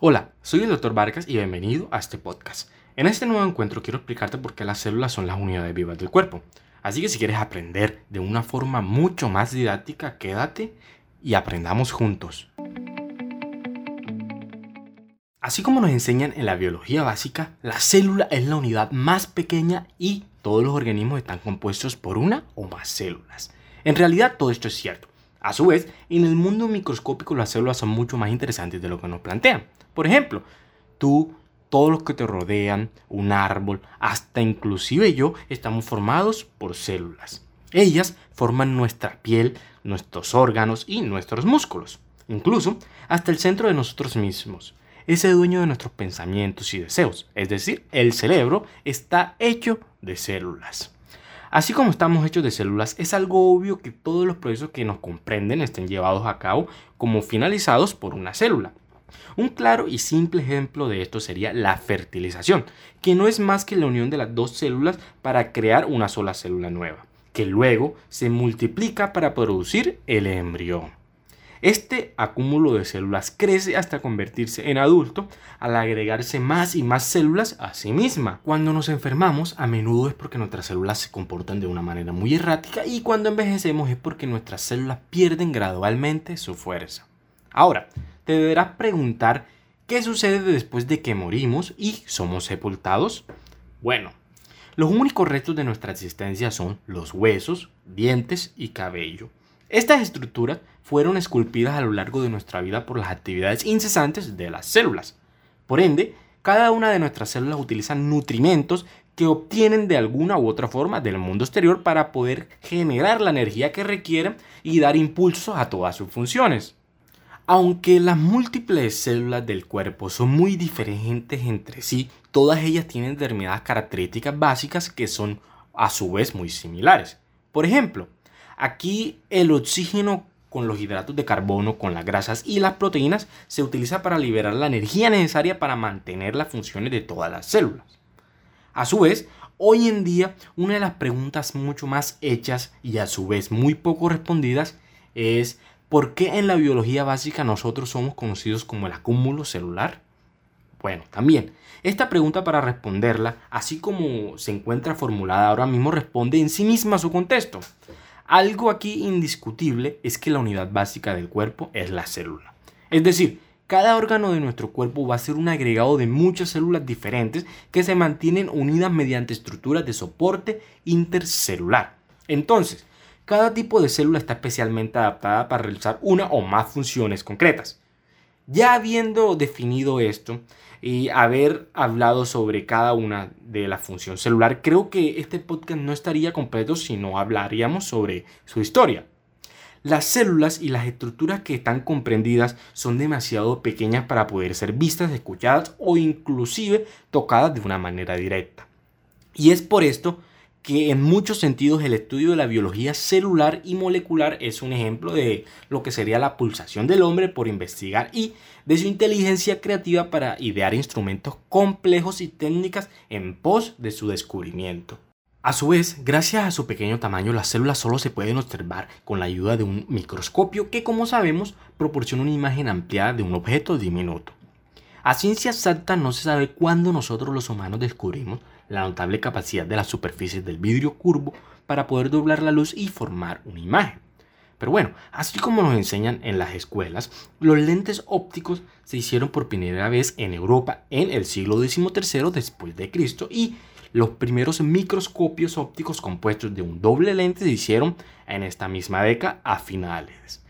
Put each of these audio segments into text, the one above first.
Hola, soy el Dr. Vargas y bienvenido a este podcast. En este nuevo encuentro quiero explicarte por qué las células son las unidades vivas del cuerpo. Así que si quieres aprender de una forma mucho más didáctica, quédate y aprendamos juntos. Así como nos enseñan en la biología básica, la célula es la unidad más pequeña y todos los organismos están compuestos por una o más células. En realidad todo esto es cierto. A su vez, en el mundo microscópico las células son mucho más interesantes de lo que nos plantean. Por ejemplo, tú, todos los que te rodean, un árbol, hasta inclusive yo, estamos formados por células. Ellas forman nuestra piel, nuestros órganos y nuestros músculos. Incluso hasta el centro de nosotros mismos. Ese dueño de nuestros pensamientos y deseos, es decir, el cerebro, está hecho de células. Así como estamos hechos de células, es algo obvio que todos los procesos que nos comprenden estén llevados a cabo como finalizados por una célula. Un claro y simple ejemplo de esto sería la fertilización, que no es más que la unión de las dos células para crear una sola célula nueva, que luego se multiplica para producir el embrión. Este acúmulo de células crece hasta convertirse en adulto al agregarse más y más células a sí misma. Cuando nos enfermamos, a menudo es porque nuestras células se comportan de una manera muy errática y cuando envejecemos es porque nuestras células pierden gradualmente su fuerza. Ahora, te deberás preguntar qué sucede después de que morimos y somos sepultados. Bueno, los únicos restos de nuestra existencia son los huesos, dientes y cabello. Estas estructuras fueron esculpidas a lo largo de nuestra vida por las actividades incesantes de las células. Por ende, cada una de nuestras células utiliza nutrimentos que obtienen de alguna u otra forma del mundo exterior para poder generar la energía que requieren y dar impulso a todas sus funciones. Aunque las múltiples células del cuerpo son muy diferentes entre sí, todas ellas tienen determinadas características básicas que son a su vez muy similares. Por ejemplo, aquí el oxígeno con los hidratos de carbono, con las grasas y las proteínas se utiliza para liberar la energía necesaria para mantener las funciones de todas las células. A su vez, hoy en día una de las preguntas mucho más hechas y a su vez muy poco respondidas es ¿Por qué en la biología básica nosotros somos conocidos como el acúmulo celular? Bueno, también, esta pregunta para responderla, así como se encuentra formulada ahora mismo, responde en sí misma a su contexto. Algo aquí indiscutible es que la unidad básica del cuerpo es la célula. Es decir, cada órgano de nuestro cuerpo va a ser un agregado de muchas células diferentes que se mantienen unidas mediante estructuras de soporte intercelular. Entonces, cada tipo de célula está especialmente adaptada para realizar una o más funciones concretas. Ya habiendo definido esto y haber hablado sobre cada una de la función celular, creo que este podcast no estaría completo si no hablaríamos sobre su historia. Las células y las estructuras que están comprendidas son demasiado pequeñas para poder ser vistas, escuchadas o inclusive tocadas de una manera directa. Y es por esto que en muchos sentidos el estudio de la biología celular y molecular es un ejemplo de lo que sería la pulsación del hombre por investigar y de su inteligencia creativa para idear instrumentos complejos y técnicas en pos de su descubrimiento. A su vez, gracias a su pequeño tamaño, las células solo se pueden observar con la ayuda de un microscopio que, como sabemos, proporciona una imagen ampliada de un objeto diminuto. A ciencia exacta no se sabe cuándo nosotros los humanos descubrimos la notable capacidad de las superficies del vidrio curvo para poder doblar la luz y formar una imagen. Pero bueno, así como nos enseñan en las escuelas, los lentes ópticos se hicieron por primera vez en Europa en el siglo XIII después de Cristo y los primeros microscopios ópticos compuestos de un doble lente se hicieron en esta misma década a finales.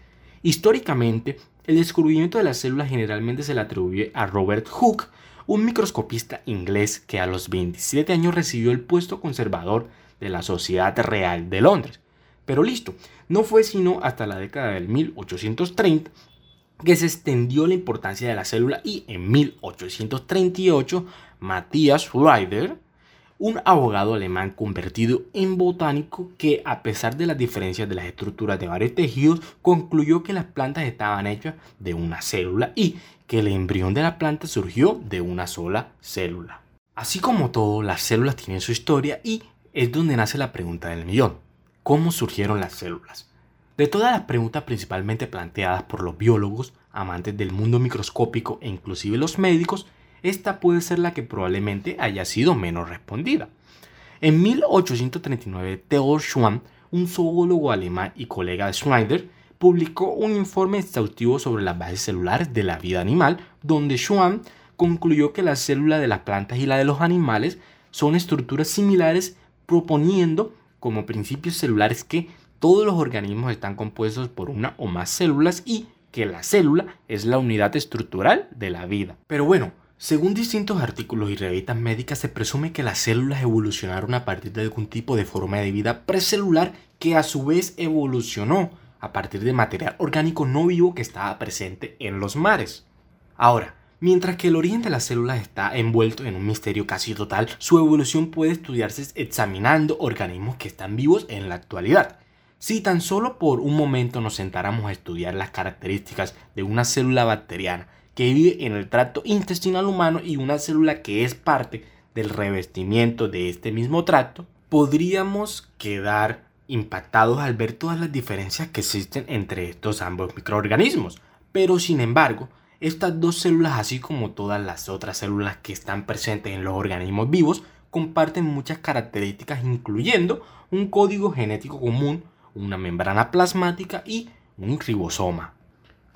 Históricamente, el descubrimiento de las células generalmente se le atribuye a Robert Hooke, un microscopista inglés que a los 27 años recibió el puesto conservador de la Sociedad Real de Londres. Pero listo, no fue sino hasta la década del 1830 que se extendió la importancia de la célula y en 1838 Matthias Ryder, un abogado alemán convertido en botánico que a pesar de las diferencias de las estructuras de varios tejidos concluyó que las plantas estaban hechas de una célula y que el embrión de la planta surgió de una sola célula. Así como todo, las células tienen su historia y es donde nace la pregunta del millón. ¿Cómo surgieron las células? De todas las preguntas principalmente planteadas por los biólogos, amantes del mundo microscópico e inclusive los médicos, esta puede ser la que probablemente haya sido menos respondida. En 1839, Theodor Schwann, un zoólogo alemán y colega de Schneider, publicó un informe exhaustivo sobre las bases celulares de la vida animal, donde Schwann concluyó que la célula de las plantas y la de los animales son estructuras similares, proponiendo como principios celulares que todos los organismos están compuestos por una o más células y que la célula es la unidad estructural de la vida. Pero bueno, según distintos artículos y revistas médicas, se presume que las células evolucionaron a partir de algún tipo de forma de vida precelular que a su vez evolucionó a partir de material orgánico no vivo que estaba presente en los mares. Ahora, mientras que el origen de las células está envuelto en un misterio casi total, su evolución puede estudiarse examinando organismos que están vivos en la actualidad. Si tan solo por un momento nos sentáramos a estudiar las características de una célula bacteriana que vive en el tracto intestinal humano y una célula que es parte del revestimiento de este mismo tracto, podríamos quedar impactados al ver todas las diferencias que existen entre estos ambos microorganismos. Pero sin embargo, estas dos células, así como todas las otras células que están presentes en los organismos vivos, comparten muchas características incluyendo un código genético común, una membrana plasmática y un ribosoma.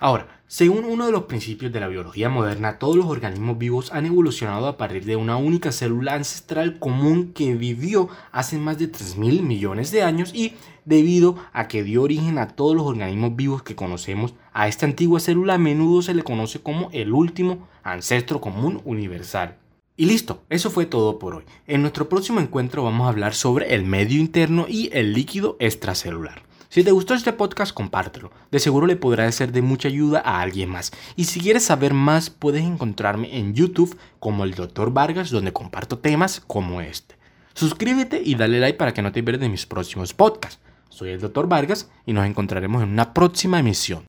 Ahora, según uno de los principios de la biología moderna, todos los organismos vivos han evolucionado a partir de una única célula ancestral común que vivió hace más de 3.000 millones de años y debido a que dio origen a todos los organismos vivos que conocemos, a esta antigua célula a menudo se le conoce como el último ancestro común universal. Y listo, eso fue todo por hoy. En nuestro próximo encuentro vamos a hablar sobre el medio interno y el líquido extracelular. Si te gustó este podcast, compártelo. De seguro le podrá ser de mucha ayuda a alguien más. Y si quieres saber más, puedes encontrarme en YouTube como el Dr. Vargas, donde comparto temas como este. Suscríbete y dale like para que no te pierdas mis próximos podcasts. Soy el Dr. Vargas y nos encontraremos en una próxima emisión.